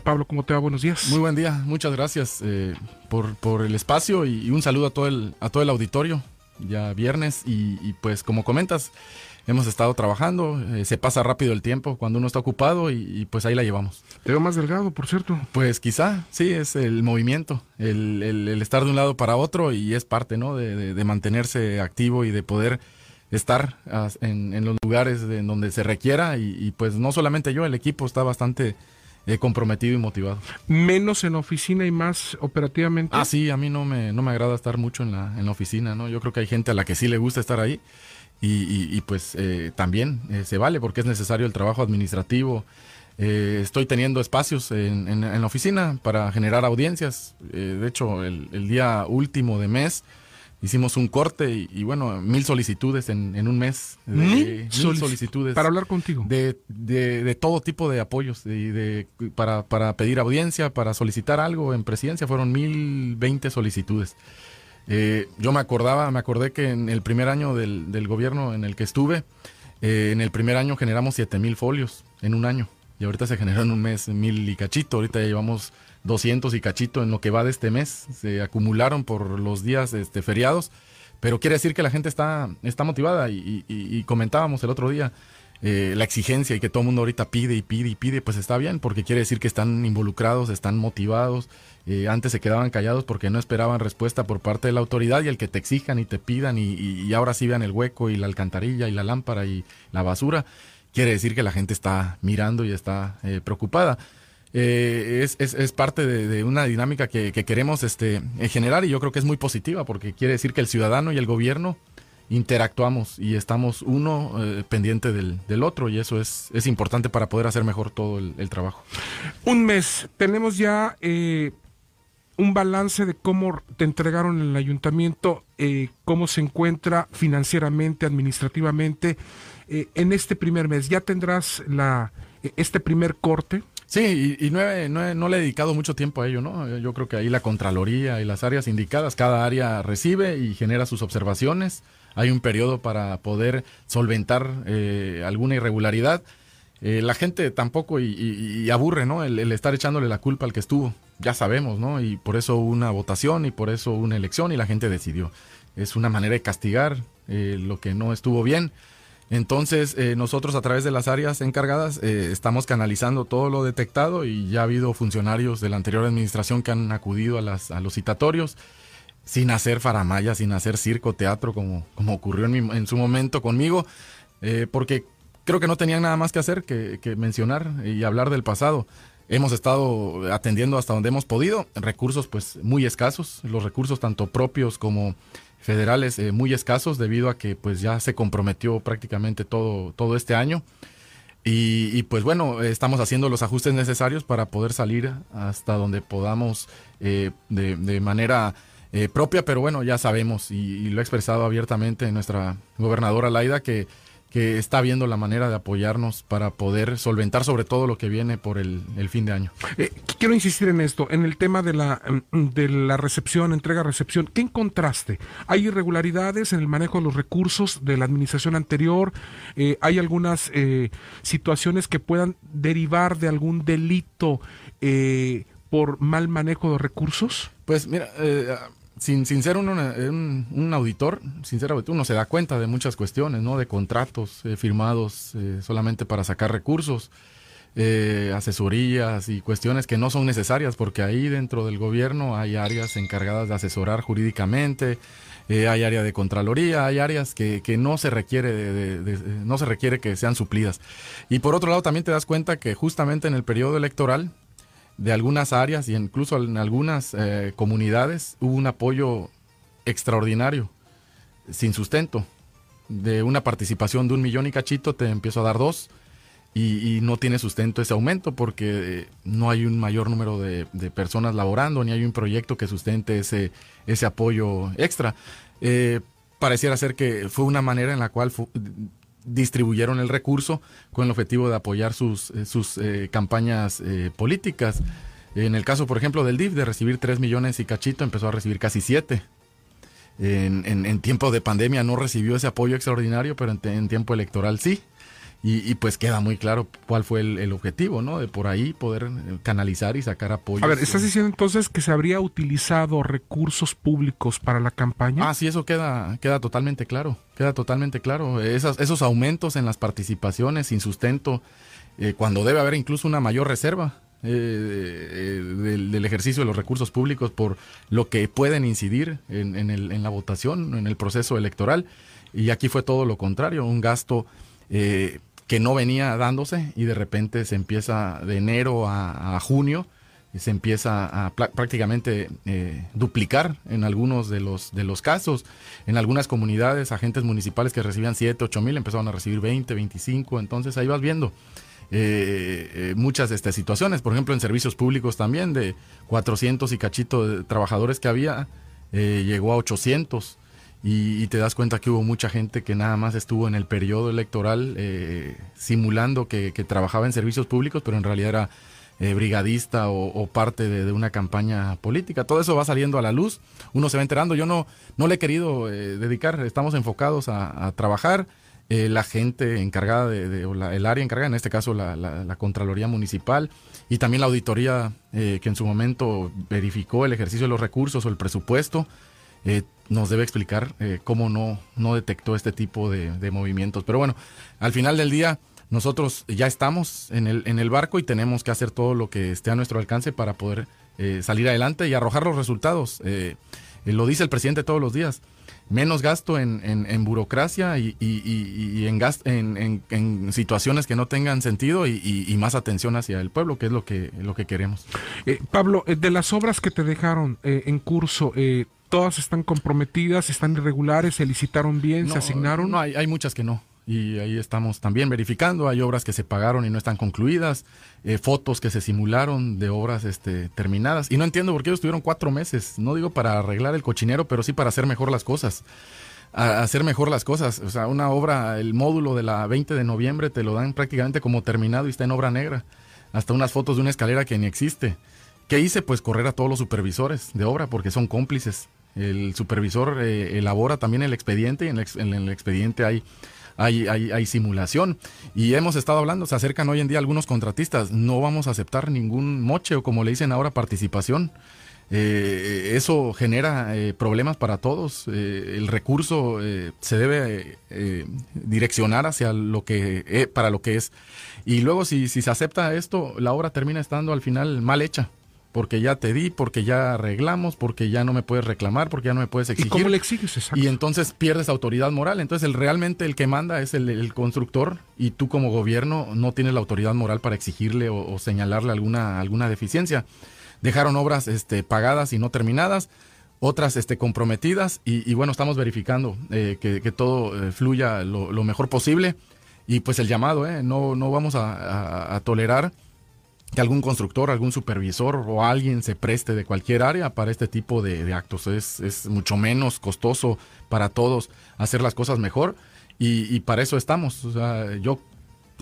Pablo, ¿cómo te va? Buenos días. Muy buen día, muchas gracias eh, por, por, el espacio y, un saludo a todo el, a todo el auditorio. Ya viernes y, pues como comentas, hemos estado trabajando, eh, se pasa rápido el tiempo cuando uno está ocupado y, pues ahí la llevamos. Te veo más delgado, por cierto. Pues quizá, sí, es el movimiento, el, el, estar de un lado para otro y es parte, ¿no? De, de, mantenerse activo y de poder estar en, en los lugares en donde se requiera y pues no solamente yo, el equipo está bastante eh, comprometido y motivado. Menos en oficina y más operativamente. Ah, sí, a mí no me, no me agrada estar mucho en la, en la oficina, ¿no? Yo creo que hay gente a la que sí le gusta estar ahí y, pues eh, también eh, se vale porque es necesario el trabajo administrativo. estoy teniendo espacios en, en, la oficina para generar audiencias. de hecho, el, el día último de mes hicimos un corte y, bueno, mil solicitudes en, en un mes. ¿Mil? solicitudes. Para hablar contigo. De, de, de todo tipo de apoyos, de, de, para, para pedir audiencia, para solicitar algo en presidencia, fueron mil veinte solicitudes. Eh, yo me acordaba, me acordé que en el primer año del, del gobierno en el que estuve, eh, en el primer año generamos siete mil folios en un año. Y ahorita se generó en un mes mil y cachito. Ahorita ya llevamos 200 y cachito en lo que va de este mes. Se acumularon por los días este, feriados, pero quiere decir que la gente está, está motivada y, comentábamos el otro día. Eh, la exigencia y que todo el mundo ahorita pide y pide y pide, pues está bien, porque quiere decir que están involucrados, están motivados. Eh, antes se quedaban callados porque no esperaban respuesta por parte de la autoridad y el que te exijan y te pidan y, ahora sí vean el hueco y la alcantarilla y la lámpara y la basura, quiere decir que la gente está mirando y está eh, preocupada. Eh, es, parte de, una dinámica que, queremos este, generar y yo creo que es muy positiva porque quiere decir que el ciudadano y el gobierno interactuamos y estamos uno eh, pendiente del, otro y eso es, importante para poder hacer mejor todo el, trabajo. Un mes, tenemos ya eh, un balance de cómo te entregaron el ayuntamiento, cómo se encuentra financieramente, administrativamente en este primer mes. Ya tendrás la, este primer corte. Sí, y, no, no, le he dedicado mucho tiempo a ello, ¿no? Yo creo que ahí la Contraloría y las áreas indicadas, cada área recibe y genera sus observaciones. Hay un periodo para poder solventar eh, alguna irregularidad. Eh, la gente tampoco y, aburre, ¿no? El, estar echándole la culpa al que estuvo. Ya sabemos, ¿no? Y por eso una votación y por eso una elección y la gente decidió. Es una manera de castigar eh, lo que no estuvo bien. Entonces, eh, nosotros a través de las áreas encargadas eh, estamos canalizando todo lo detectado y ya ha habido funcionarios de la anterior administración que han acudido a, las, a los citatorios sin hacer faramaya, sin hacer circo, teatro, como, ocurrió en, en su momento conmigo, eh, porque creo que no tenían nada más que hacer que, que mencionar y hablar del pasado. Hemos estado atendiendo hasta donde hemos podido, recursos pues muy escasos, los recursos tanto propios como federales eh, muy escasos debido a que pues ya se comprometió prácticamente todo, todo este año. Y, pues bueno, estamos haciendo los ajustes necesarios para poder salir hasta donde podamos eh, de, manera eh, propia, pero bueno, ya sabemos y, y, lo ha expresado abiertamente nuestra gobernadora Laida que que está viendo la manera de apoyarnos para poder solventar sobre todo lo que viene por el, fin de año. Eh, quiero insistir en esto, en el tema de la, mm, de la recepción, entrega-recepción. ¿Qué encontraste? ¿Hay irregularidades en el manejo de los recursos de la administración anterior? Eh, ¿Hay algunas eh, situaciones que puedan derivar de algún delito por mal manejo de recursos? Pues mira, sin, sin ser un, un, auditor, sinceramente uno se da cuenta de muchas cuestiones, ¿no? De contratos eh, firmados eh, solamente para sacar recursos, eh, asesorías y cuestiones que no son necesarias, porque ahí dentro del gobierno hay áreas encargadas de asesorar jurídicamente, hay área de contraloría, hay áreas que, que no se requiere de, no se requiere que sean suplidas. Y por otro lado también te das cuenta que justamente en el periodo electoral de algunas áreas y incluso en algunas eh, comunidades hubo un apoyo extraordinario, sin sustento. De una participación de un millón y cachito te empiezo a dar dos y, no tiene sustento ese aumento porque eh, no hay un mayor número de, personas laborando ni hay un proyecto que sustente ese, ese apoyo extra. Eh, pareciera ser que fue una manera en la cual distribuyeron el recurso con el objetivo de apoyar sus, eh, sus eh, campañas eh, políticas. En el caso, por ejemplo, del DIF, de recibir 3 millones y cachito, empezó a recibir casi 7. En, en, tiempo de pandemia no recibió ese apoyo extraordinario, pero en, tiempo electoral sí. Y, pues queda muy claro cuál fue el, objetivo, ¿no? De por ahí poder eh, canalizar y sacar apoyo. A ver, ¿estás diciendo entonces que se habría utilizado recursos públicos para la campaña? Ah, sí, eso queda, queda totalmente claro, queda totalmente claro. esos aumentos en las participaciones sin sustento, eh, cuando debe haber incluso una mayor reserva. Eh, del, ejercicio de los recursos públicos por lo que pueden incidir en, en la votación, en el proceso electoral. Y aquí fue todo lo contrario, un gasto eh, que no venía dándose y de repente se empieza de enero a, junio se empieza a prácticamente eh, duplicar en algunos de los, de los casos. En algunas comunidades, agentes municipales que recibían 7, 8 mil empezaron a recibir 20, 25, entonces ahí vas viendo. Eh, muchas este, situaciones, por ejemplo en servicios públicos también, de 400 y cachito de trabajadores que había, llegó a 800 y, te das cuenta que hubo mucha gente que nada más estuvo en el periodo electoral eh, simulando que, trabajaba en servicios públicos, pero en realidad era eh, brigadista o, parte de, una campaña política. Todo eso va saliendo a la luz, uno se va enterando. Yo no, no le he querido eh, dedicar, estamos enfocados a, trabajar. la gente encargada de, el área encargada, en este caso la, la, Contraloría Municipal y también la auditoría que en su momento verificó el ejercicio de los recursos o el presupuesto, eh, nos debe explicar eh, cómo no, no detectó este tipo de, movimientos. Pero bueno, al final del día, nosotros ya estamos en el, en el barco y tenemos que hacer todo lo que esté a nuestro alcance para poder eh, salir adelante y arrojar los resultados. lo dice el presidente todos los días. Menos gasto en, en, burocracia y, y, en, en, en, situaciones que no tengan sentido y, más atención hacia el pueblo, que es lo que, lo que queremos. Pablo, de las obras que te dejaron en curso, todas están comprometidas, están irregulares, se licitaron bien, se asignaron. No, hay, hay muchas que no. Y ahí estamos también verificando. Hay obras que se pagaron y no están concluidas, eh, fotos que se simularon de obras este, terminadas. Y no entiendo por qué ellos tuvieron cuatro meses. No digo para arreglar el cochinero, pero sí para hacer mejor las cosas. hacer mejor las cosas. O sea, una obra, el módulo de la 20 de noviembre te lo dan prácticamente como terminado y está en obra negra. Hasta unas fotos de una escalera que ni existe. ¿Qué hice? Pues correr a todos los supervisores de obra porque son cómplices. El supervisor eh, elabora también el expediente y en el, expediente hay, hay, hay, simulación. Y hemos estado hablando, se acercan hoy en día algunos contratistas, no vamos a aceptar ningún moche o como le dicen ahora participación. Eh, eso genera eh, problemas para todos. el recurso se debe direccionar hacia lo que para lo que es. Y luego si se acepta esto, la obra termina estando al final mal hecha porque ya te di, porque ya arreglamos, porque ya no me puedes reclamar, porque ya no me puedes exigir. ¿Y cómo le exiges exacto? Y entonces pierdes autoridad moral. Entonces el realmente el que manda es el, constructor y tú como gobierno no tienes la autoridad moral para exigirle o, señalarle alguna, alguna deficiencia. Dejaron obras este, pagadas y no terminadas, otras este, comprometidas y, bueno, estamos verificando eh, que, todo eh, fluya lo, mejor posible y pues el llamado, eh, no, no vamos a tolerar que algún constructor, algún supervisor o alguien se preste de cualquier área para este tipo de, actos. Es, es, mucho menos costoso para todos hacer las cosas mejor y, para eso estamos. O sea, yo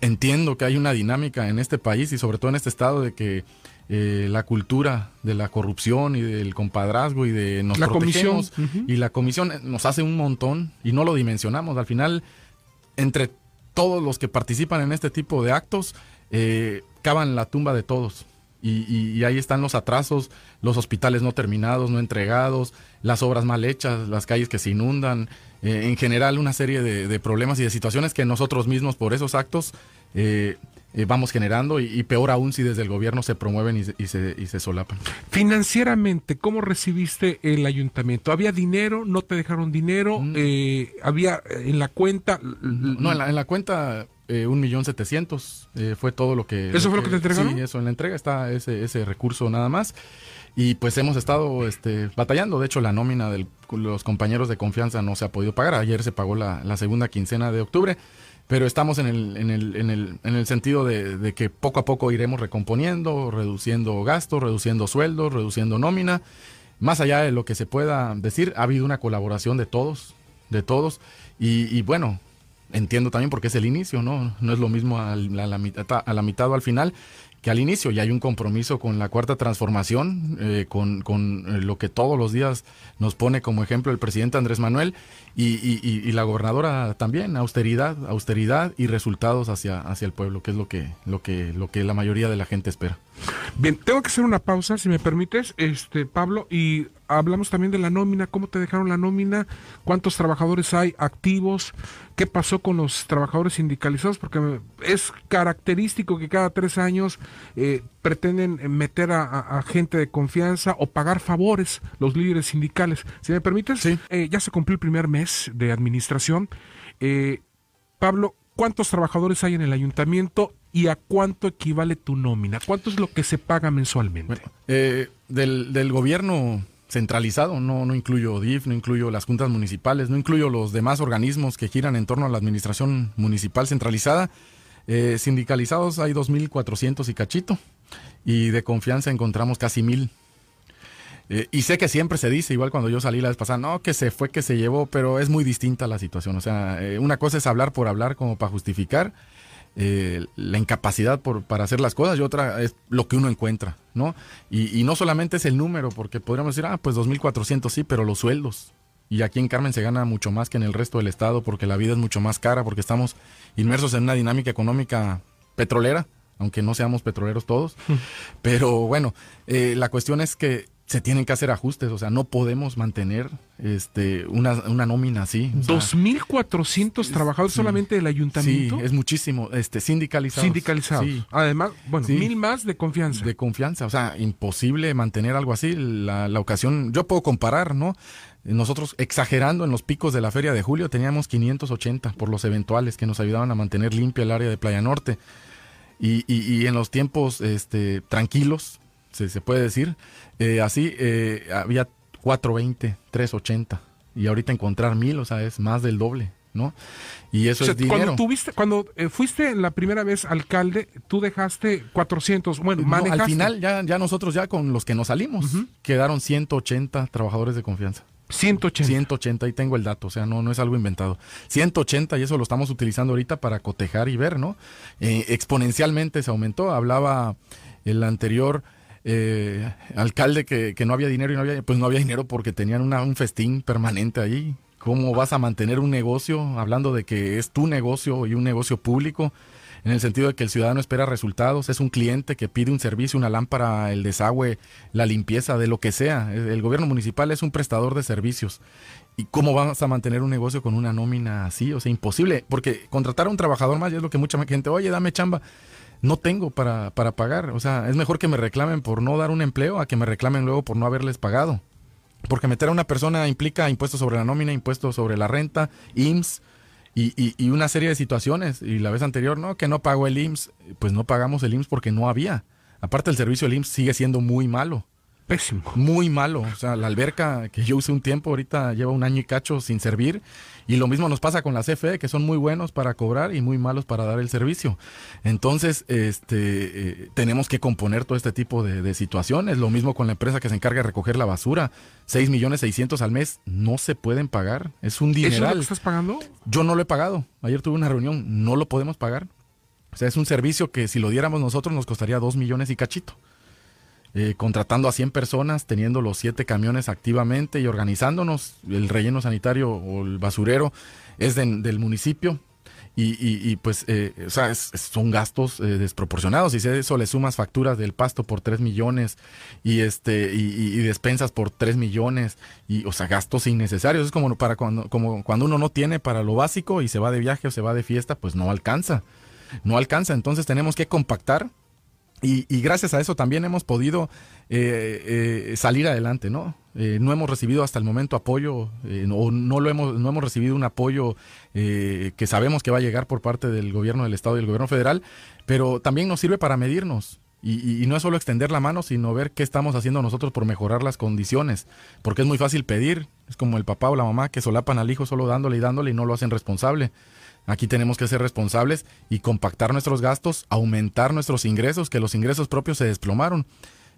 entiendo que hay una dinámica en este país y sobre todo en este estado de que eh, la cultura de la corrupción y del compadrazgo y de nos la comisión y la comisión nos hace un montón y no lo dimensionamos. Al final, entre todos los que participan en este tipo de actos, eh, cavan la tumba de todos. Y, ahí están los atrasos, los hospitales no terminados, no entregados, las obras mal hechas, las calles que se inundan, eh, en general una serie de, problemas y de situaciones que nosotros mismos por esos actos eh, eh, vamos generando y, peor aún si desde el gobierno se promueven y se, y se, solapan. Financieramente, ¿cómo recibiste el ayuntamiento? ¿Había dinero? ¿No te dejaron dinero? Mm. ¿Había en la cuenta? No, en la, en la cuenta eh, un millón setecientos eh, fue todo lo que... ¿Eso fue lo que te entregaron? Sí, eso, en la entrega está ese, ese recurso nada más. Y pues hemos estado este, batallando. De hecho, la nómina de los compañeros de confianza no se ha podido pagar. Ayer se pagó la, la segunda quincena de octubre. Pero estamos en el, en el, en el, en el sentido de, que poco a poco iremos recomponiendo, reduciendo gastos, reduciendo sueldos, reduciendo nómina. Más allá de lo que se pueda decir, ha habido una colaboración de todos, de todos. Y, bueno, entiendo también porque es el inicio, ¿no? No es lo mismo a la, mitad, a la mitad o al final. que al inicio. Y hay un compromiso con la cuarta transformación, eh, con, con, eh, lo que todos los días nos pone como ejemplo el presidente Andrés Manuel y, y, y, la gobernadora también, austeridad, austeridad y resultados hacia, hacia el pueblo, que es lo que, lo que, lo que la mayoría de la gente espera. Bien, tengo que hacer una pausa, si me permites, este Pablo, y hablamos también de la nómina, cómo te dejaron la nómina, cuántos trabajadores hay activos, qué pasó con los trabajadores sindicalizados, porque es característico que cada tres años eh, pretenden meter a, gente de confianza o pagar favores los líderes sindicales. Si me permites, eh, ya se cumplió el primer mes de administración. Eh, Pablo, ¿cuántos trabajadores hay en el ayuntamiento y a cuánto equivale tu nómina? ¿Cuánto es lo que se paga mensualmente? del, del gobierno centralizado, no, no incluyo DIF, no incluyo las juntas municipales, no incluyo los demás organismos que giran en torno a la administración municipal centralizada. Eh, sindicalizados hay 2.400 y cachito, y de confianza encontramos casi 1.000. Eh, y sé que siempre se dice, igual cuando yo salí la vez pasada, no, que se fue, que se llevó, pero es muy distinta la situación. O sea, eh, una cosa es hablar por hablar como para justificar, eh, la incapacidad por, para hacer las cosas y otra es lo que uno encuentra, ¿no? Y, no solamente es el número, porque podríamos decir, ah, pues 2.400 sí, pero los sueldos. Y aquí en Carmen se gana mucho más que en el resto del estado porque la vida es mucho más cara, porque estamos inmersos en una dinámica económica petrolera, aunque no seamos petroleros todos. Pero bueno, eh, la cuestión es que se tienen que hacer ajustes, o sea, no podemos mantener este una, una nómina así. 2.400 trabajadores solamente del ayuntamiento. Sí, es muchísimo, este, sindicalizados. Sindicalizados. Además, bueno, mil más de confianza. De confianza, o sea, imposible mantener algo así. La, la ocasión, yo puedo comparar, ¿no? Nosotros, exagerando en los picos de la feria de julio, teníamos 580 por los eventuales que nos ayudaban a mantener limpia el área de Playa Norte. Y, y, y en los tiempos este, tranquilos, se, se puede decir, eh, así eh, había 420, 380 y ahorita encontrar mil, o sea, es más del doble. ¿no? Y eso es dinero. Cuando, tuviste, cuando eh, fuiste la primera vez alcalde, tú dejaste 400, bueno, manejaste. al final ya, ya nosotros ya con los que nos salimos, quedaron 180 trabajadores de confianza. 180. 180, y tengo el dato, o sea, no, no es algo inventado. 180 y eso lo estamos utilizando ahorita para cotejar y ver, ¿no? exponencialmente se aumentó, hablaba el anterior eh, alcalde que, no había dinero y no había, pues no había dinero porque tenían una, un festín permanente ahí. ¿Cómo vas a mantener un negocio hablando de que es tu negocio y un negocio público? En el sentido de que el ciudadano espera resultados, es un cliente que pide un servicio, una lámpara, el desagüe, la limpieza, de lo que sea. El gobierno municipal es un prestador de servicios. ¿Y cómo vas a mantener un negocio con una nómina así? O sea, imposible, porque contratar a un trabajador más es lo que mucha gente, oye, dame chamba no tengo para, para pagar. O sea, es mejor que me reclamen por no dar un empleo a que me reclamen luego por no haberles pagado. Porque meter a una persona implica impuestos sobre la nómina, impuestos sobre la renta, IMSS y, y, una serie de situaciones. Y la vez anterior, no, que no pagó el IMSS, pues no pagamos el IMSS porque no había. Aparte el servicio del IMSS sigue siendo muy malo. Pésimo. Muy malo. O sea, la alberca que yo usé un tiempo, ahorita lleva un año y cacho sin servir. Y lo mismo nos pasa con la CFE, que son muy buenos para cobrar y muy malos para dar el servicio. Entonces, este, eh, tenemos que componer todo este tipo de, situaciones. Lo mismo con la empresa que se encarga de recoger la basura. 6 millones 600 al mes no se pueden pagar. Es un dineral. ¿Eso es lo que estás pagando? Yo no lo he pagado. Ayer tuve una reunión. No lo podemos pagar. O sea, es un servicio que si lo diéramos nosotros nos costaría 2 millones y cachito. Eh, contratando a 100 personas, teniendo los 7 camiones activamente y organizándonos. El relleno sanitario o el basurero es del municipio. Y, pues, eh, o sea, son gastos eh, desproporcionados. Y si a eso le sumas facturas del pasto por 3 millones y este y, despensas por 3 millones, y, o sea, gastos innecesarios. Es como, para cuando, cuando uno no tiene para lo básico y se va de viaje o se va de fiesta, pues no alcanza. No alcanza. Entonces tenemos que compactar y, gracias a eso también hemos podido eh, eh, salir adelante, ¿no? Eh, no hemos recibido hasta el momento apoyo, o no, lo hemos, no hemos recibido un apoyo que sabemos que va a llegar por parte del gobierno del Estado y del gobierno federal, pero también nos sirve para medirnos. Y, y, no es solo extender la mano, sino ver qué estamos haciendo nosotros por mejorar las condiciones. Porque es muy fácil pedir, es como el papá o la mamá que solapan al hijo solo dándole y dándole y no lo hacen responsable. Aquí tenemos que ser responsables y compactar nuestros gastos, aumentar nuestros ingresos, que los ingresos propios se desplomaron.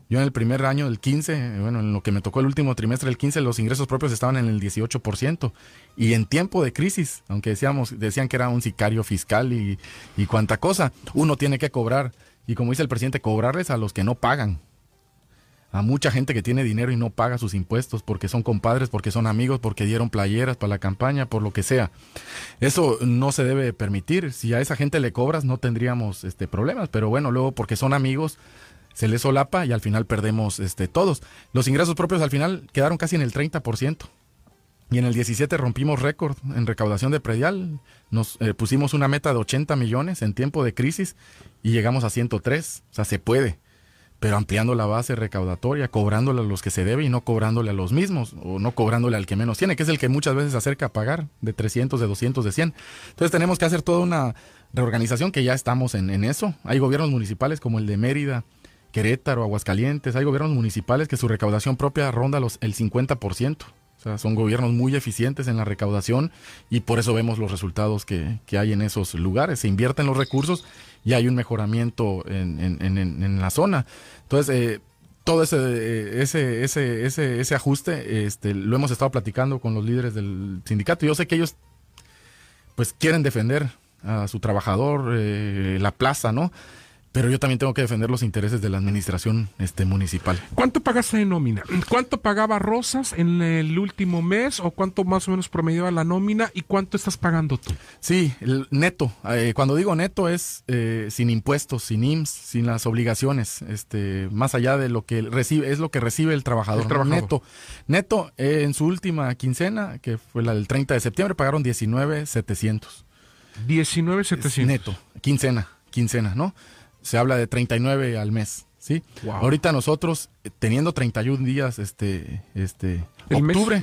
Yo en el primer año del 15, bueno, en lo que me tocó el último trimestre del 15, los ingresos propios estaban en el 18%. Y en tiempo de crisis, aunque decíamos, decían que era un sicario fiscal y, y cuánta cosa, uno tiene que cobrar y como dice el presidente, cobrarles a los que no pagan. A mucha gente que tiene dinero y no paga sus impuestos porque son compadres, porque son amigos, porque dieron playeras para la campaña, por lo que sea. Eso no se debe permitir. Si a esa gente le cobras no tendríamos este problemas, pero bueno, luego porque son amigos se les solapa y al final perdemos este todos. Los ingresos propios al final quedaron casi en el 30%. Y en el 17 rompimos récord en recaudación de predial. Nos eh, pusimos una meta de 80 millones en tiempo de crisis y llegamos a 103. O sea, se puede. Pero ampliando la base recaudatoria, cobrándole a los que se debe y no cobrándole a los mismos, o no cobrándole al que menos tiene, que es el que muchas veces se acerca a pagar de 300, de 200, de 100. Entonces tenemos que hacer toda una reorganización que ya estamos en, en eso. Hay gobiernos municipales como el de Mérida, Querétaro, Aguascalientes, hay gobiernos municipales que su recaudación propia ronda los, el 50%. O sea, son gobiernos muy eficientes en la recaudación y por eso vemos los resultados que, hay en esos lugares. Se invierten los recursos y hay un mejoramiento en, la zona. Entonces, eh, todo ese, ese, ese, ese, ese ajuste este, lo hemos estado platicando con los líderes del sindicato. Yo sé que ellos pues quieren defender a su trabajador, eh, la plaza, ¿no? Pero yo también tengo que defender los intereses de la administración este, municipal. ¿Cuánto pagaste de nómina? ¿Cuánto pagaba Rosas en el último mes o cuánto más o menos promediaba la nómina y cuánto estás pagando tú? Sí, el neto. Eh, cuando digo neto es eh, sin impuestos, sin IMSS, sin las obligaciones, este, más allá de lo que recibe, es lo que recibe el trabajador. Neto. Neto, eh, en su última quincena, que fue la del 30 de septiembre, pagaron 19,700. 19,700. Neto, quincena, quincena, ¿no? Se habla de 39 al mes. ¿sí? Ahorita nosotros, eh, teniendo 31 días, este, este, octubre,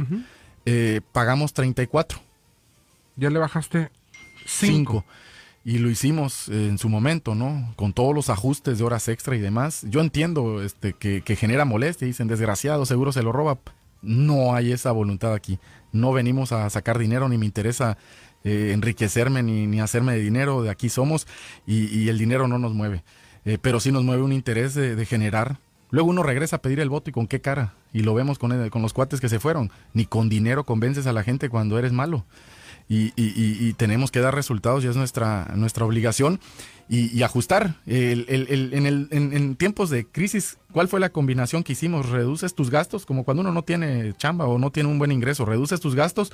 eh, pagamos 34. Ya le bajaste 5. Y lo hicimos en su momento, ¿no? Con todos los ajustes de horas extra y demás. Yo entiendo este, que, genera molestia, dicen, desgraciado, seguro se lo roba. No hay esa voluntad aquí. No venimos a sacar dinero, ni me interesa eh, enriquecerme ni, ni, hacerme de dinero, de aquí somos y, el dinero no nos mueve. Eh, pero sí nos mueve un interés de, generar. Luego uno regresa a pedir el voto y con qué cara. Y lo vemos con, con los cuates que se fueron. Ni con dinero convences a la gente cuando eres malo. Y, y, tenemos que dar resultados y es nuestra, nuestra obligación y, ajustar. El, el, en, en, tiempos de crisis, ¿cuál fue la combinación que hicimos? Reduces tus gastos, como cuando uno no tiene chamba o no tiene un buen ingreso, reduces tus gastos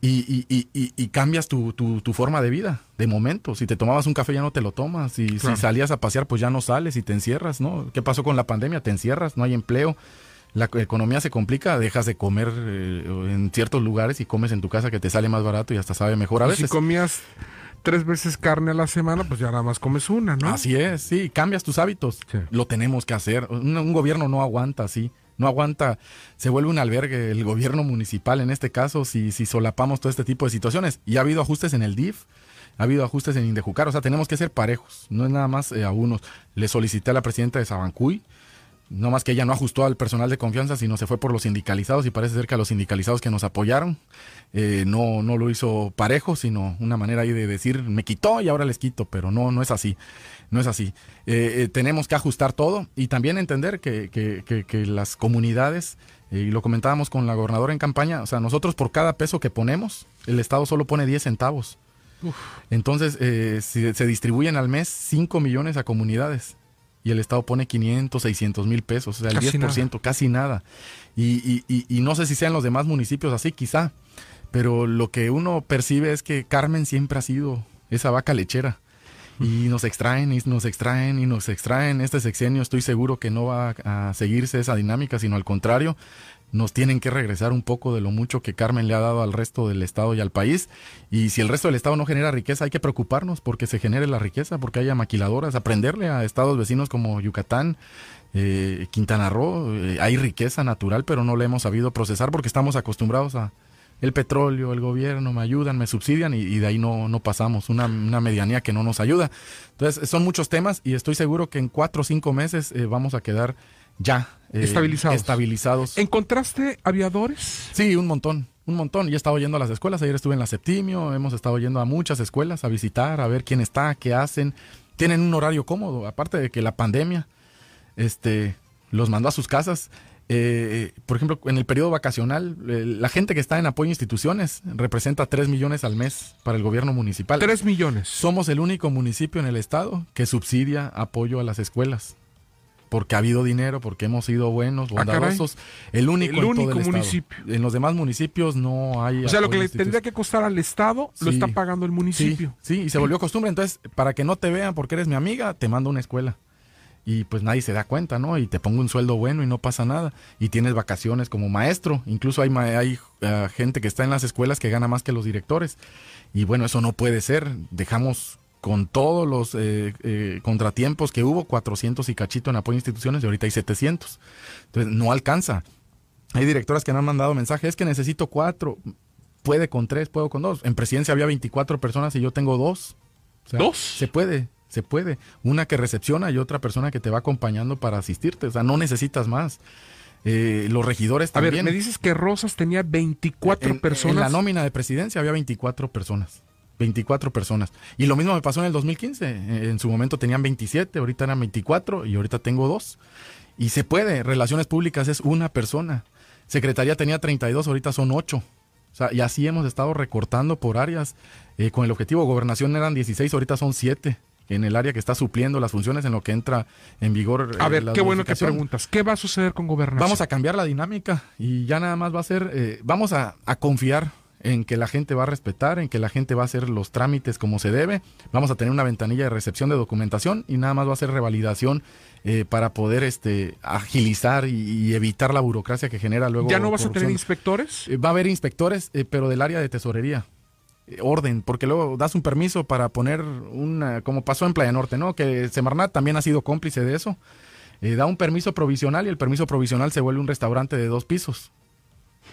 y, y, y, y cambias tu, tu, tu, forma de vida de momento. Si te tomabas un café ya no te lo tomas. Y si salías a pasear pues ya no sales y te encierras, ¿no? ¿Qué pasó con la pandemia? Te encierras, no hay empleo. La economía se complica, dejas de comer eh, en ciertos lugares y comes en tu casa que te sale más barato y hasta sabe mejor a veces. Si comías tres veces carne a la semana, pues ya nada más comes una, ¿no? Así es, sí, cambias tus hábitos. Lo tenemos que hacer. un gobierno no aguanta así no aguanta, se vuelve un albergue el gobierno municipal en este caso si, si solapamos todo este tipo de situaciones. Y ha habido ajustes en el DIF, ha habido ajustes en Indejucar, o sea, tenemos que ser parejos, no es nada más eh, a unos. Le solicité a la presidenta de Sabancuy, no más que ella no ajustó al personal de confianza, sino se fue por los sindicalizados y parece ser que a los sindicalizados que nos apoyaron eh, no, no lo hizo parejo, sino una manera ahí de decir, me quitó y ahora les quito, pero no, no es así no es así. Eh, eh, tenemos que ajustar todo y también entender que, que, las comunidades, eh, y lo comentábamos con la gobernadora en campaña, o sea, nosotros por cada peso que ponemos, el Estado solo pone 10 centavos. Entonces, si se distribuyen al mes 5 millones a comunidades y el Estado pone 500, 600 mil pesos, o sea, el 10%, casi nada. Y, y, y no sé si sean los demás municipios así, quizá, pero lo que uno percibe es que Carmen siempre ha sido esa vaca lechera y nos extraen y nos extraen y nos extraen. Este sexenio estoy seguro que no va a seguirse esa dinámica, sino al contrario, nos tienen que regresar un poco de lo mucho que Carmen le ha dado al resto del Estado y al país. Y si el resto del Estado no genera riqueza, hay que preocuparnos porque se genere la riqueza, porque haya maquiladoras, aprenderle a estados vecinos como Yucatán, eh, Quintana Roo. Eh, hay riqueza natural, pero no la hemos sabido procesar porque estamos acostumbrados a, el petróleo, el gobierno, me ayudan, me subsidian y, de ahí no, no pasamos, una, medianía que no nos ayuda. Entonces, son muchos temas y estoy seguro que en cuatro o cinco meses eh, vamos a quedar ya eh, estabilizados. estabilizados. ¿Encontraste aviadores? Sí, un montón, un montón. Y he estado yendo a las escuelas, ayer estuve en la Septimio, hemos estado yendo a muchas escuelas a visitar, a ver quién está, qué hacen. Tienen un horario cómodo, aparte de que la pandemia este, los mandó a sus casas eh, por ejemplo, en el periodo vacacional, eh, la gente que está en apoyo a instituciones representa 3 millones al mes para el gobierno municipal. 3 millones. Somos el único municipio en el estado que subsidia apoyo a las escuelas. Porque ha habido dinero, porque hemos sido buenos, Ah, bondadosos. el único, El en todo único estado. municipio. En los demás municipios no hay. O sea, lo que le tendría que costar al Estado lo está pagando el municipio. sí, y se volvió costumbre. Entonces, para que no te vean porque eres mi amiga, te mando a una escuela. Y pues nadie se da cuenta, ¿no? Y te pongo un sueldo bueno y no pasa nada. Y tienes vacaciones como maestro. Incluso hay, ma- hay ah, gente que está en las escuelas que gana más que los directores. Y bueno, eso no puede ser. Dejamos con todos los eh, eh, contratiempos que hubo, 400 y cachito en apoyo a instituciones y ahorita hay 700. Entonces, no alcanza. Hay directoras que me han mandado mensajes, es que necesito cuatro. Puede con tres, puedo con dos. En presidencia había 24 personas y yo tengo dos. O sea, ¿Dos? Se puede, se puede. Una que recepciona y otra persona que te va acompañando para asistirte. O sea, no necesitas más. Eh, los regidores A ver, también. me dices que Rosas tenía 24 En- personas. En la nómina de presidencia había 24 personas. 24 personas. Y lo mismo me pasó en el 2015. Eh, En su momento tenían 27, ahorita eran 24 y ahorita tengo dos. Y se puede. Relaciones públicas es una persona. Secretaría tenía 32, ahorita son 8. O sea, y así hemos estado recortando por áreas. eh, con el objetivo, gobernación eran 16, ahorita son 7. En el área que está supliendo las funciones en lo que entra en vigor. a eh, ver, la qué bueno que preguntas. ¿Qué va a suceder con gobernación? Vamos a cambiar la dinámica y ya nada más va a ser, eh, vamos a, a confiar en que la gente va a respetar, en que la gente va a hacer los trámites como se debe. Vamos a tener una ventanilla de recepción de documentación y nada más va a ser revalidación eh, para poder este, agilizar y, y evitar la burocracia que genera luego. ¿Ya no vas a tener inspectores? Eh, Va a haber inspectores, eh, pero del área de tesorería. Eh, Orden, porque luego das un permiso para poner una, como pasó en Playa Norte, ¿no? Que Semarnat también ha sido cómplice de eso. Eh, da un permiso provisional y el permiso provisional se vuelve un restaurante de dos pisos.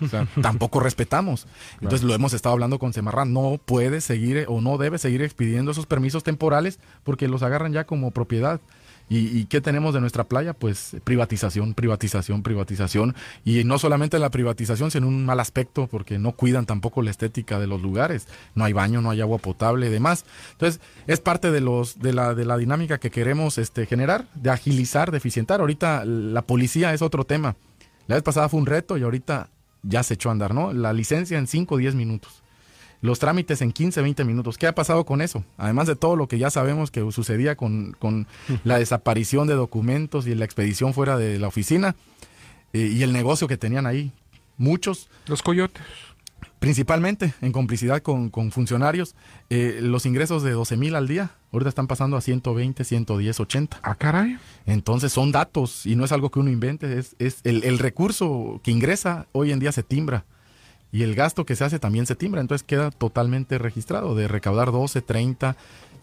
Sea, tampoco respetamos. Entonces lo hemos estado hablando con Semarnat. No puede seguir o no debe seguir expidiendo esos permisos temporales porque los agarran ya como propiedad. ¿Y, y qué tenemos de nuestra playa? Pues privatización, privatización, privatización. Y no solamente la privatización, sino un mal aspecto, porque no cuidan tampoco la estética de los lugares. No hay baño, no hay agua potable y demás. Entonces, es parte de los de la, de la dinámica que queremos este, generar, de agilizar, de eficientar. Ahorita la policía es otro tema. La vez pasada fue un reto y ahorita ya se echó a andar, ¿no? La licencia en 5 o 10 minutos los trámites en 15, 20 minutos. ¿Qué ha pasado con eso? Además de todo lo que ya sabemos que sucedía con, con la desaparición de documentos y la expedición fuera de la oficina eh, y el negocio que tenían ahí. Muchos, Los coyotes. Principalmente en complicidad con, con funcionarios, eh, los ingresos de 12 mil al día, ahorita están pasando a 120, 110, 80. Ah, caray. Entonces son datos y no es algo que uno invente, es, es el, el recurso que ingresa hoy en día se timbra y el gasto que se hace también se timbra, entonces queda totalmente registrado de recaudar 12, 30,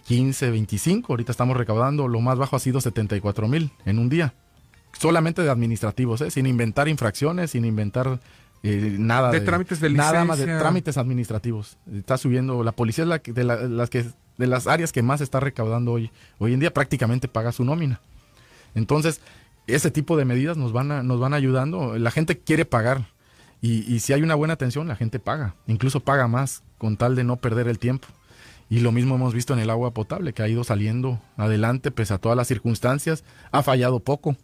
15, 25, ahorita estamos recaudando, lo más bajo ha sido 74 mil en un día, solamente de administrativos, ¿eh? sin inventar infracciones, sin inventar eh, nada De trámites de nada más de trámites administrativos. Está subiendo, la policía es la que- de, la- las que de las áreas que más está recaudando hoy. Hoy en día prácticamente paga su nómina. Entonces, ese tipo de medidas nos van, a, nos van ayudando. La gente quiere pagar. Y, y si hay una buena atención, la gente paga. Incluso paga más con tal de no perder el tiempo. Y lo mismo hemos visto en el agua potable, que ha ido saliendo adelante pese a todas las circunstancias. Ha fallado poco.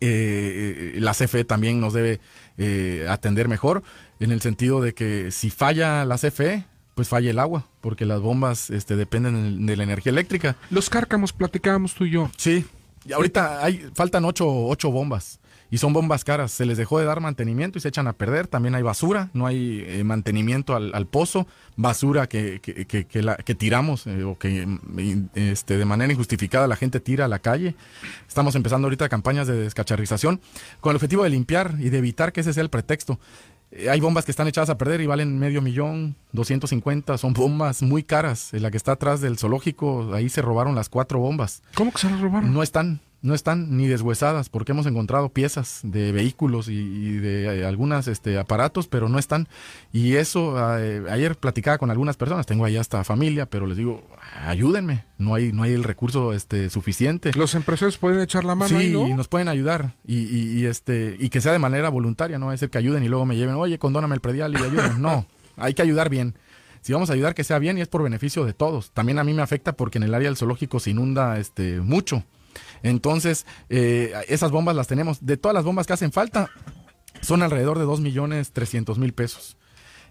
Eh, la CFE también nos debe eh, atender mejor, en el sentido de que si falla la CFE, pues falla el agua, porque las bombas este, dependen de la energía eléctrica. Los cárcamos, platicábamos tú y yo. Sí, y ahorita hay, faltan ocho, ocho bombas. Y son bombas caras. Se les dejó de dar mantenimiento y se echan a perder. También hay basura, no hay eh, mantenimiento al, al pozo. Basura que, que, que, que la- que tiramos eh, o que mm, este, de manera injustificada la gente tira a la calle. Estamos empezando ahorita campañas de descacharrización con el objetivo de limpiar y de evitar que ese sea el pretexto. Eh, hay bombas que están echadas a perder y valen medio millón, 250. Son bombas muy caras. La que está atrás del zoológico, ahí se robaron las cuatro bombas. ¿Cómo que se los robaron? No están, no están ni deshuesadas, porque hemos encontrado piezas de vehículos y, y de eh, algunos este, aparatos, pero no están. Y eso, eh, ayer platicaba con algunas personas, tengo ahí hasta familia, pero les digo, ayúdenme, no hay, no hay el recurso este, suficiente. Los empresarios pueden echar la mano Sí, ahí, y ¿no? nos pueden ayudar y, y- y, este y que sea de manera voluntaria, no es decir que ayuden y luego me lleven, oye, condóname el predial y ayuden. No, hay que ayudar bien. Si vamos a ayudar que sea bien y es por beneficio de todos. También a mí me afecta porque en el área del zoológico se inunda este mucho. Entonces, eh, esas bombas las tenemos. De todas las bombas que hacen falta, son alrededor de 2 millones 300 mil pesos,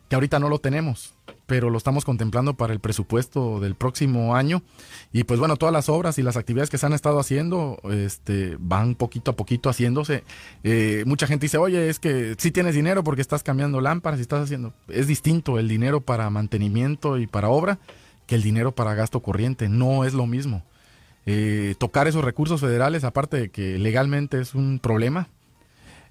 que ahorita no lo tenemos, pero lo estamos contemplando para el presupuesto del próximo año. Y pues bueno, todas las obras y las actividades que se han estado haciendo este, van poquito a poquito haciéndose. Eh, mucha gente dice, oye, es que sí tienes dinero porque estás cambiando lámparas y estás haciendo... Es distinto el dinero para mantenimiento y para obra que el dinero para gasto corriente, no es lo mismo. Eh, tocar esos recursos federales, aparte de que legalmente es un problema,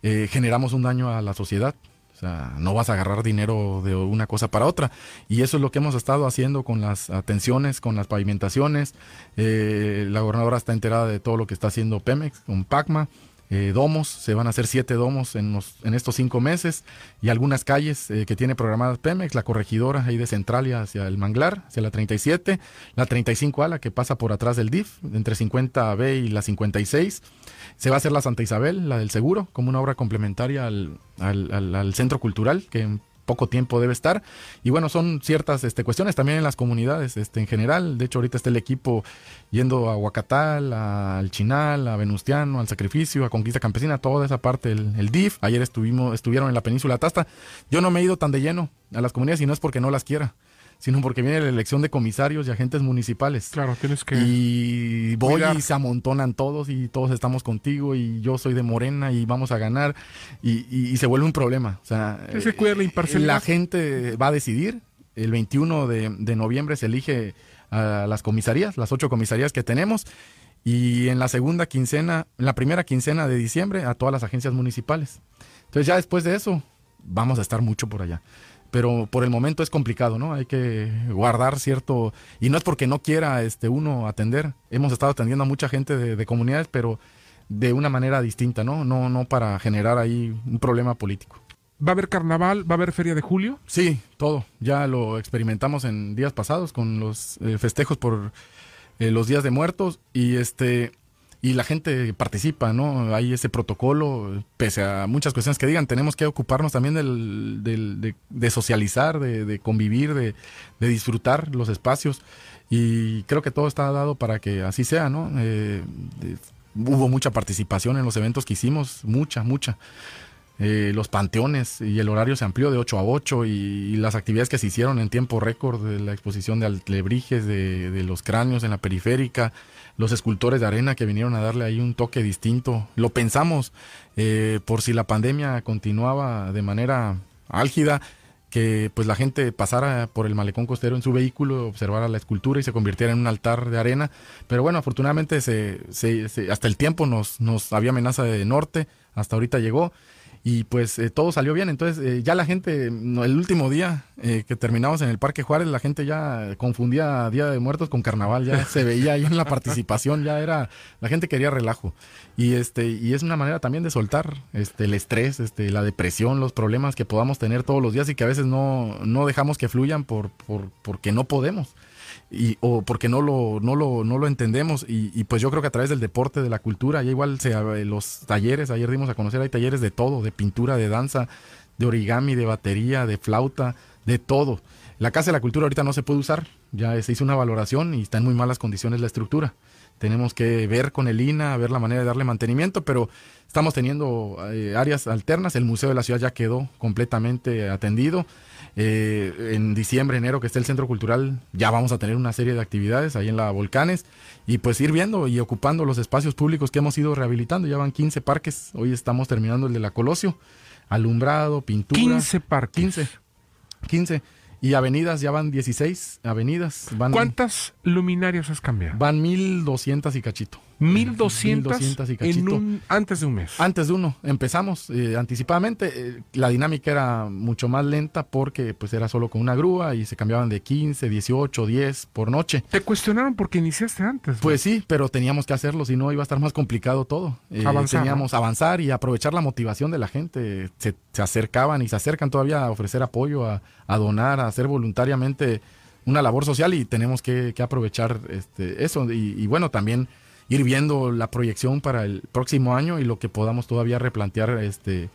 eh, generamos un daño a la sociedad. O sea, no vas a agarrar dinero de una cosa para otra. Y eso es lo que hemos estado haciendo con las atenciones, con las pavimentaciones. Eh, la gobernadora está enterada de todo lo que está haciendo Pemex con Pacma. Eh, domos, se van a hacer siete domos en, estos cinco meses y algunas calles eh, que tiene programadas Pemex, la corregidora ahí de Centralia hacia el Manglar, hacia la 37, la 35A, la que pasa por atrás del DIF, entre 50B y la 56. Se va a hacer la Santa Isabel, la del seguro, como una obra complementaria al, al, al centro cultural, que poco tiempo debe estar. Y bueno, son ciertas este, cuestiones también en las comunidades este, en general. De hecho, ahorita está el equipo yendo a Huacatal, al Chinal, a Venustiano, al Sacrificio, a Conquista Campesina, toda esa parte, el, el DIF. Ayer estuvimos, estuvieron en la península Tasta. Yo no me he ido tan de lleno a las comunidades y no es porque no las quiera sino porque viene la elección de comisarios y agentes municipales. Claro, tienes que. Y voy y se amontonan todos y todos estamos contigo y yo soy de Morena y vamos a ganar y, se vuelve un problema. O sea, la, la gente va a decidir. El 21 de, de noviembre se elige a las comisarías, las ocho comisarías que tenemos y en la segunda quincena, en la primera quincena de diciembre a todas las agencias municipales. Entonces ya después de eso vamos a estar mucho por allá pero por el momento es complicado, ¿no? Hay que guardar cierto y no es porque no quiera este uno atender. Hemos estado atendiendo a mucha gente de, comunidades, pero de una manera distinta, ¿no? No no para generar ahí un problema político. ¿Va a haber carnaval? ¿Va a haber feria de julio? Sí, todo. Ya lo experimentamos en días pasados con los eh, festejos por eh, los días de muertos y este y la gente participa, ¿no? Hay ese protocolo, pese a muchas cuestiones que digan, tenemos que ocuparnos también del, de, socializar, de, convivir, de, disfrutar los espacios y creo que todo está dado para que así sea, ¿no? Eh, hubo mucha participación en los eventos que hicimos, mucha, mucha. Eh, los panteones y el horario se amplió de 8 a 8 y, las actividades que se hicieron en tiempo récord de la exposición de alebrijes, de, de los cráneos en la periférica, los escultores de arena que vinieron a darle ahí un toque distinto. Lo pensamos eh, por si la pandemia continuaba de manera álgida, que pues la gente pasara por el malecón costero en su vehículo, observara la escultura y se convirtiera en un altar de arena. Pero bueno, afortunadamente se, hasta el tiempo nos, nos había amenaza de norte, hasta ahorita llegó y pues eh, todo salió bien. Entonces eh, ya la gente, el último día eh, que terminamos en el Parque Juárez, la gente ya confundía Día de Muertos con Carnaval, ya se veía ahí en la participación, ya era, la gente quería relajo. Y este y es una manera también de soltar este el estrés, este la depresión, los problemas que podamos tener todos los días y que a veces no, no dejamos que fluyan por, por porque no podemos y, o porque no lo, no lo, no lo entendemos. Y, pues yo creo que a través del deporte, de la cultura, ya igual se, los talleres, ayer dimos a conocer, hay talleres de todo, de pintura, de danza, de origami, de batería, de flauta, de todo. La Casa de la Cultura ahorita no se puede usar, ya se hizo una valoración y está en muy malas condiciones la estructura. Tenemos que ver con el INA, ver la manera de darle mantenimiento, pero estamos teniendo eh, áreas alternas. El Museo de la Ciudad ya quedó completamente atendido. Eh, en diciembre, enero, que esté el Centro Cultural, ya vamos a tener una serie de actividades ahí en la Volcanes y pues ir viendo y ocupando los espacios públicos que hemos ido rehabilitando. Ya van 15 parques, hoy estamos terminando el de la Colosio, alumbrado, pintura. 15 parques. 15. 15. Y avenidas, ya van 16 avenidas. Van, ¿Cuántas luminarias has cambiado? Van 1200 y cachito. 1200, y cachito. antes de un mes. Antes de uno. Empezamos eh, anticipadamente. Eh, la dinámica era mucho más lenta porque pues era solo con una grúa y se cambiaban de 15, 18, 10 por noche. ¿Te cuestionaron porque iniciaste antes? Pues sí, pero teníamos que hacerlo, si no iba a estar más complicado todo. Eh, avanzar, teníamos avanzar y aprovechar la motivación de la gente. Se, acercaban y se acercan todavía a ofrecer apoyo, a, a donar, a hacer voluntariamente una labor social y tenemos que, aprovechar este, eso. Y, bueno, también ir viendo la proyección para el próximo año y lo que podamos todavía replantear este,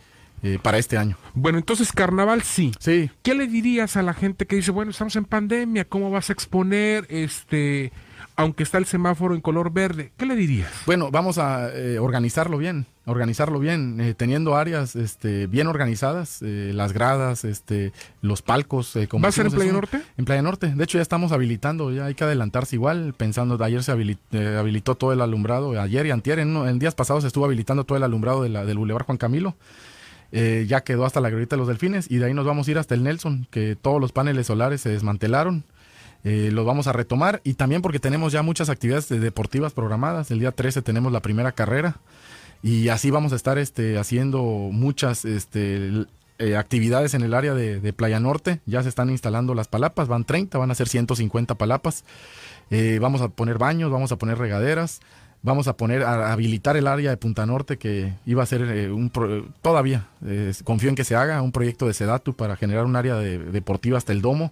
eh, para este año. Bueno, entonces carnaval sí. Sí. ¿Qué le dirías a la gente que dice, bueno, estamos en pandemia, ¿cómo vas a exponer? Este, aunque está el semáforo en color verde. ¿Qué le dirías? Bueno, vamos a eh, organizarlo bien, organizarlo bien, eh, teniendo áreas este, bien organizadas, eh, las gradas, este, los palcos. Como ¿Va a ser en Playa Norte? En Playa Norte. De hecho, ya estamos habilitando, ya hay que adelantarse igual, pensando, ayer se habilitó todo el alumbrado, ayer y antier, en, días pasados se estuvo habilitando todo el alumbrado de la, del Boulevard Juan Camilo. ya quedó hasta la glorieta de los delfines y de ahí nos vamos a ir hasta el Nelson, que todos los paneles solares se desmantelaron eh, los vamos a retomar y también porque tenemos ya muchas actividades deportivas programadas. El día 13 tenemos la primera carrera y así vamos a estar este, haciendo muchas este, eh, actividades en el área de, Playa Norte. Ya se están instalando las palapas, van 30, van a ser 150 palapas. Eh, vamos a poner baños, vamos a poner regaderas. Vamos a poner, a habilitar el área de Punta Norte que iba a ser un, todavía, confío en que se haga, un proyecto de Sedatu para generar un área deportiva hasta el domo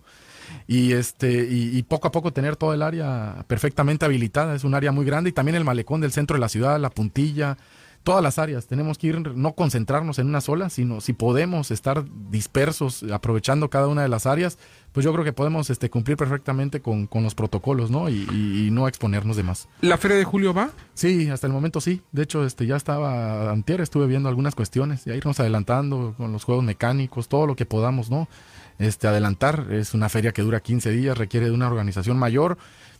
y este y, poco a poco tener todo el área perfectamente habilitada. Es un área muy grande y también el malecón del centro de la ciudad, la puntilla, todas las áreas. Tenemos que ir, no concentrarnos en una sola, sino si podemos estar dispersos, aprovechando cada una de las áreas, pues yo creo que podemos este, cumplir perfectamente con, los protocolos, ¿no? Y, no exponernos de más. ¿La Feria de Julio va? Sí, hasta el momento sí. De hecho, este, ya estaba antier, estuve viendo algunas cuestiones, ya irnos adelantando con los juegos mecánicos, todo lo que podamos, ¿no? este, adelantar. Es una feria que dura 15 días, requiere de una organización mayor.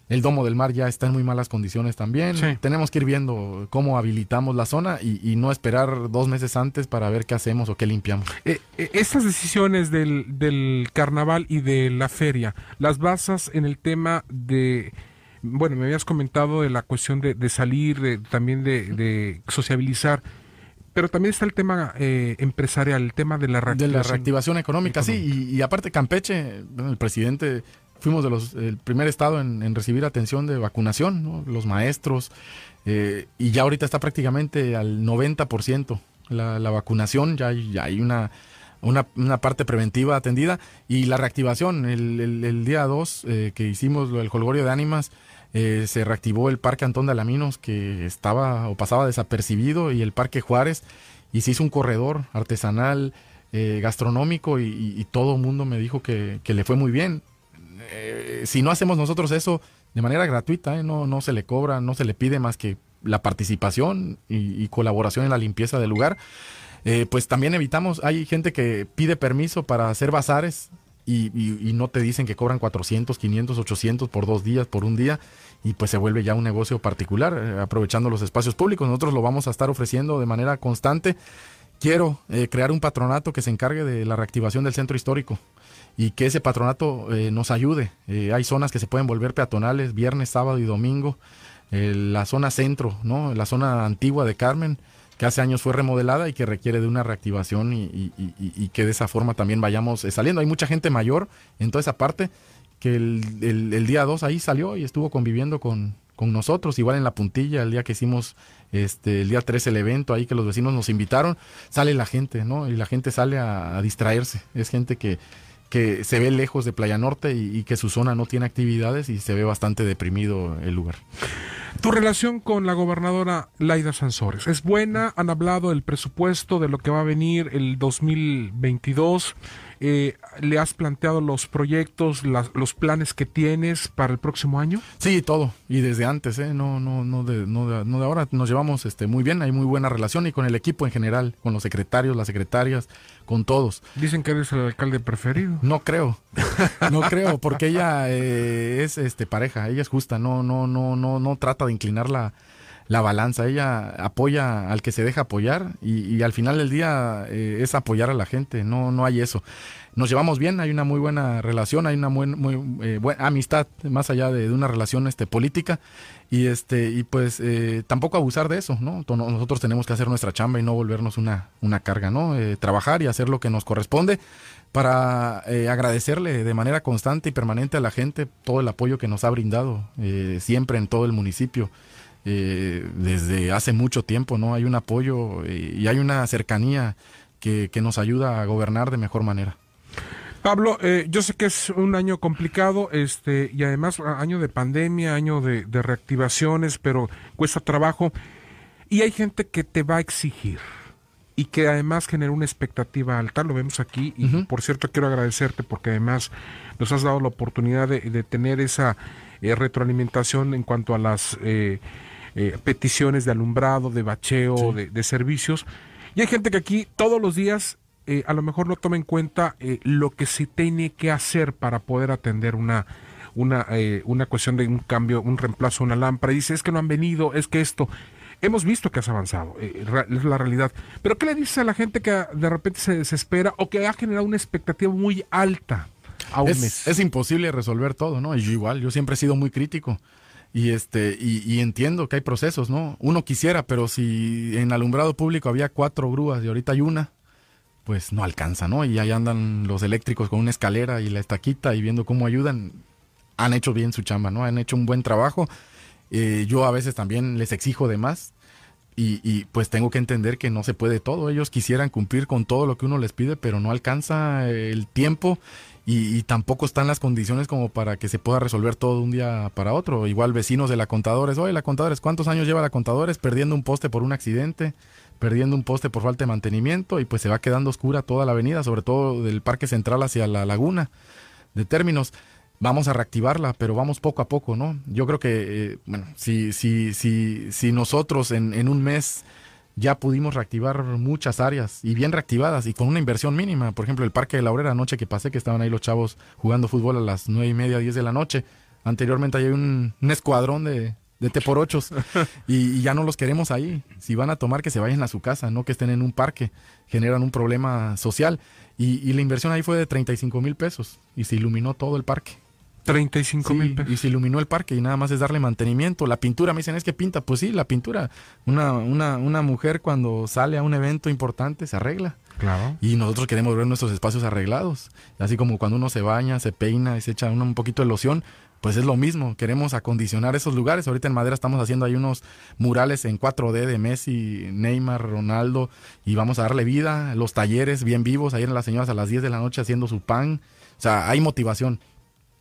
El Domo del Mar ya está en muy malas condiciones también. Tenemos que ir viendo cómo habilitamos la zona y, no esperar dos meses antes para ver qué hacemos o qué limpiamos. Eh, eh, estas decisiones del, del carnaval y de la feria, las basas en el tema de bueno, me habías comentado de la cuestión de, de salir, también de, de, sociabilizar. Pero también está el tema eh, empresarial, el tema de la reactivación. De la reactivación económica, sí. Y, aparte Campeche, el presidente, fuimos de los, el primer estado en, recibir atención de vacunación, los maestros, eh, y ya ahorita está prácticamente al 90% la, la vacunación, ya hay, ya hay una, una, parte preventiva atendida, y la reactivación, el, día 2 eh, que hicimos el holgorio de ánimas, eh, se reactivó el Parque Antón de Alaminos que estaba o pasaba desapercibido y el Parque Juárez y se hizo un corredor artesanal, eh, gastronómico y, todo el mundo me dijo que, le fue muy bien. Eh, si no hacemos nosotros eso de manera gratuita, no, no se le cobra, no se le pide más que la participación y, colaboración en la limpieza del lugar. pues también evitamos, hay gente que pide permiso para hacer bazares y, no te dicen que cobran 400, 500, 800 por dos días, por un día, y pues se vuelve ya un negocio particular, eh, aprovechando los espacios públicos. Nosotros lo vamos a estar ofreciendo de manera constante. Quiero eh, crear un patronato que se encargue de la reactivación del centro histórico y que ese patronato eh, nos ayude. hay zonas que se pueden volver peatonales, viernes, sábado y domingo. la zona centro, ¿no? la zona antigua de Carmen que hace años fue remodelada y que requiere de una reactivación y, que de esa forma también vayamos eh, saliendo. Hay mucha gente mayor en toda esa parte que el, día 2 ahí salió y estuvo conviviendo con, nosotros, igual en la puntilla, el día que hicimos este, el día 3 el evento ahí que los vecinos nos invitaron, sale la gente, ¿no? Y la gente sale a, distraerse. Es gente que, que se ve lejos de Playa Norte y, que su zona no tiene actividades y se ve bastante deprimido el lugar. Tu relación con la gobernadora Laida Sansores es buena, han hablado del presupuesto, de lo que va a venir el 2022. Eh, ¿Le has planteado los proyectos, los planes que tienes para el próximo año? Sí, todo. Y desde antes, ¿eh? no, no, no, de, no, de, no de ahora. Nos llevamos este, muy bien, hay muy buena relación y con el equipo en general, con los secretarios, las secretarias, con todos. Dicen que eres el alcalde preferido. No creo, no creo, porque ella eh, es este pareja, ella es justa, no, no, no, no, no trata de inclinar la, la balanza. Ella apoya al que se deja apoyar y, al final del día eh, es apoyar a la gente. No, no hay eso. Nos llevamos bien, hay una muy buena relación, hay una muy, muy eh, buena amistad más allá de, una relación este, política y este y pues eh, tampoco abusar de eso, ¿no? Nosotros tenemos que hacer nuestra chamba y no volvernos una, una carga, ¿no? trabajar y hacer lo que nos corresponde para agradecerle de manera constante y permanente a la gente todo el apoyo que nos ha brindado siempre en todo el municipio. Eh, desde hace mucho tiempo, ¿no? Hay un apoyo y hay una cercanía que, nos ayuda a gobernar de mejor manera. Pablo, eh, yo sé que es un año complicado, este, y además año de pandemia, año de, de reactivaciones, pero cuesta trabajo. Y hay gente que te va a exigir y que además generó una expectativa alta, lo vemos aquí, y por cierto quiero agradecerte porque además nos has dado la oportunidad de, tener esa eh, retroalimentación en cuanto a las eh, eh, peticiones de alumbrado, de bacheo, de, servicios. Y hay gente que aquí todos los días a lo mejor no toma en cuenta lo que se tiene que hacer para poder atender una, una, una cuestión de un cambio, un reemplazo una lámpara. Y dice, es que no han venido, es que esto hemos visto que has avanzado, eh, es la realidad. Pero ¿qué le dices a la gente que de repente se desespera o que ha generado una expectativa muy alta a un es, mes? Es imposible resolver todo, ¿no? Yo igual, yo siempre he sido muy crítico. Y, este, y, entiendo que hay procesos, ¿no? Uno quisiera, pero si en alumbrado público había cuatro grúas y ahorita hay una, pues no alcanza, ¿no? Y ahí andan los eléctricos con una escalera y la estaquita y viendo cómo ayudan. Han hecho bien su chamba, ¿no? Han hecho un buen trabajo eh, yo a veces también les exijo de más y, pues tengo que entender que no se puede todo. Ellos quisieran cumplir con todo lo que uno les pide, pero no alcanza el tiempo y, tampoco están las condiciones como para que se pueda resolver todo de un día para otro. Igual vecinos de la Contadores, oye, la Contadores, ¿cuántos años lleva la Contadores perdiendo un poste por un accidente? perdiendo un poste por falta de mantenimiento y pues se va quedando oscura toda la avenida, sobre todo del Parque Central hacia la laguna de términos vamos a reactivarla, pero vamos poco a poco, ¿no? Yo creo que, eh, bueno, si, si, si, si nosotros en, en, un mes ya pudimos reactivar muchas áreas y bien reactivadas y con una inversión mínima, por ejemplo, el Parque de la Obrera, anoche que pasé, que estaban ahí los chavos jugando fútbol a las nueve y media, diez de la noche, anteriormente hay un, un escuadrón de, de T por ochos y, ya no los queremos ahí. Si van a tomar, que se vayan a su casa, no que estén en un parque, generan un problema social. Y, y la inversión ahí fue de 35 mil pesos y se iluminó todo el parque. 35 mil pesos. Y se iluminó el parque y nada más es darle mantenimiento. La pintura, me dicen, es que pinta. Pues sí, la pintura. Una, una, una mujer cuando sale a un evento importante se arregla. Claro. Y nosotros queremos ver nuestros espacios arreglados. Así como cuando uno se baña, se peina y se echa un poquito de loción, pues es lo mismo. Queremos acondicionar esos lugares. Ahorita en Madera estamos haciendo ahí unos murales en 4D de Messi, Neymar, Ronaldo y vamos a darle vida. Los talleres bien vivos. Ayer las señoras a las 10 de la noche haciendo su pan. O sea, hay motivación.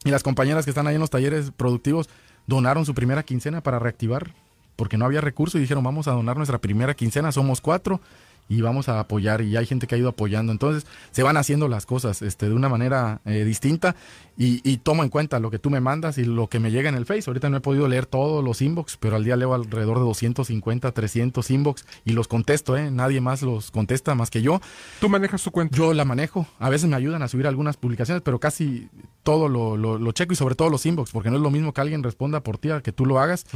Y las compañeras que están ahí en los talleres productivos donaron su primera quincena para reactivar, porque no había recursos y dijeron, vamos a donar nuestra primera quincena, somos cuatro y vamos a apoyar y hay gente que ha ido apoyando. Entonces se van haciendo las cosas este, de una manera eh, distinta y, y, tomo en cuenta lo que tú me mandas y lo que me llega en el Face. Ahorita no he podido leer todos los inbox, pero al día leo alrededor de 250, 300 inbox y los contesto, ¿eh? Nadie más los contesta más que yo. ¿Tú manejas tu cuenta? Yo la manejo. A veces me ayudan a subir algunas publicaciones, pero casi todo lo, lo, checo y sobre todo los inbox, porque no es lo mismo que alguien responda por ti a que tú lo hagas,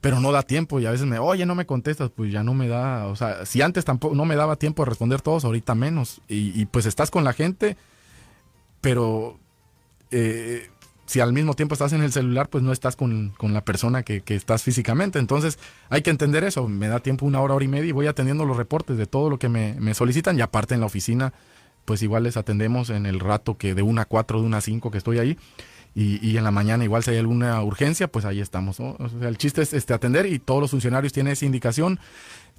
pero no da tiempo y a veces me, oye, no me contestas, pues ya no me da, o sea, si antes tampoco no me daba tiempo de responder todos, ahorita menos. Y, pues estás con la gente, pero eh, si al mismo tiempo estás en el celular, pues no estás con, la persona que, estás físicamente. Entonces hay que entender eso. Me da tiempo una hora, hora y media y voy atendiendo los reportes de todo lo que me, me solicitan y aparte en la oficina pues igual les atendemos en el rato que de una a cuatro, de una a cinco que estoy ahí. Y, y, en la mañana igual si hay alguna urgencia, pues ahí estamos. O sea, el chiste es este, atender y todos los funcionarios tienen esa indicación.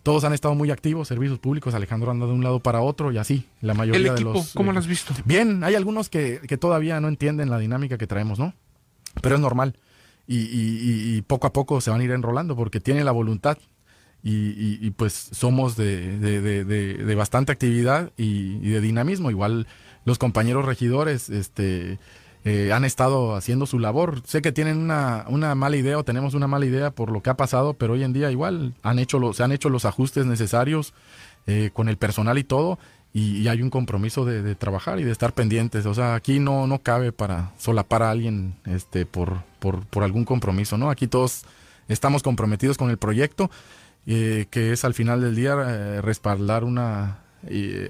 Todos han estado muy activos, servicios públicos, Alejandro anda de un lado para otro y así, la mayoría de los... ¿Cómo lo has visto? Bien, hay algunos que, que, todavía no entienden la dinámica que traemos, ¿no? Pero es normal. Y, y, y, poco a poco se van a ir enrolando porque tienen la voluntad y, pues somos de, bastante actividad y, de dinamismo. Igual los compañeros regidores este, eh, han estado haciendo su labor. Sé que tienen una, una, mala idea o tenemos una mala idea por lo que ha pasado, pero hoy en día igual han hecho se han hecho los ajustes necesarios eh, con el personal y todo. Y, hay un compromiso de, trabajar y de estar pendientes. O sea, aquí no, no cabe para solapar a alguien este, por, por, por algún compromiso, ¿no? Aquí todos estamos comprometidos con el proyecto eh, que es al final del día respaldar una,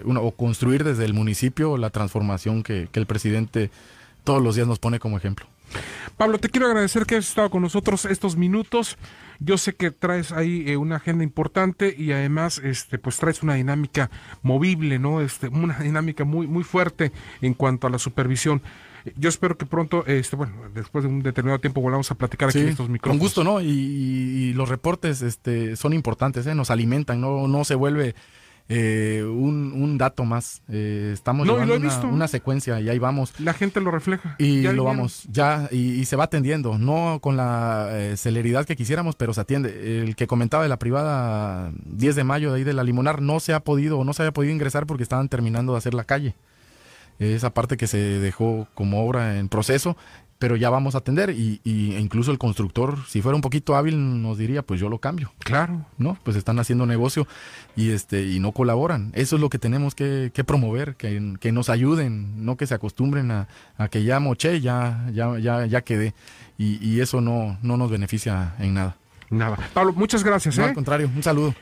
una, o construir desde el municipio la transformación que, el presidente todos los días nos pone como ejemplo. Pablo, te quiero agradecer que hayas estado con nosotros estos minutos. Yo sé que traes ahí eh, una agenda importante y además este pues traes una dinámica movible, ¿no? Este una dinámica muy muy fuerte en cuanto a la supervisión. Yo espero que pronto, este, bueno, después de un determinado tiempo volvamos a platicar aquí en estos micrófonos. Con gusto, ¿no? Y, los reportes este, son importantes, ¿eh? nos alimentan, no, no se vuelve eh, un, un, dato más. Eh, estamos no, llevando una, una, secuencia y ahí vamos. La gente lo refleja. Y lo vamos, ya, y, y, se va atendiendo, no con la eh, celeridad que quisiéramos, pero se atiende. El que comentaba de la privada 10 de mayo de ahí de la Limonar no se ha podido o no se había podido ingresar porque estaban terminando de hacer la calle. Esa parte que se dejó como obra en proceso pero ya vamos a atender y, y, e incluso el constructor, si fuera un poquito hábil, nos diría, pues yo lo cambio. Claro. ¿No? Pues están haciendo negocio y este y no colaboran. Eso es lo que tenemos que, que promover, que, que, nos ayuden, no que se acostumbren a, a que ya moché, ya, ya, ya, ya quedé. Y, y, eso no, no nos beneficia en nada. Nada. Pablo, muchas gracias. No, ¿eh? al contrario, un saludo.